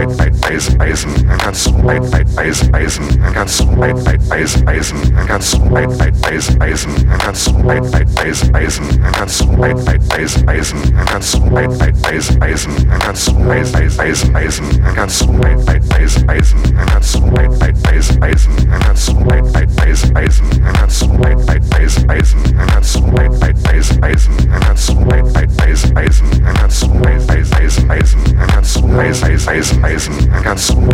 Nights. Eisen, Eisen, dann kannst du ein Eisen, Eisen, dann kannst du ein Eisen, Eisen, dann kannst du ein Eisen, Eisen, dann kannst du ein Eisen, Eisen, dann kannst du ein Eisen, Eisen, dann kannst du ein Eisen, Eisen, dann kannst du ein Eisen, Eisen, dann kannst du ein Eisen, Eisen, dann kannst du ein Eisen, Eisen, dann kannst du ein Eisen, Eisen, dann kannst du ein Eisen, Eisen, dann kannst du ein Eisen, Eisen, dann kannst du ein Eisen, Eisen, dann kannst du ein Eisen, Eisen, dann kannst du ein Eisen, Eisen, canción.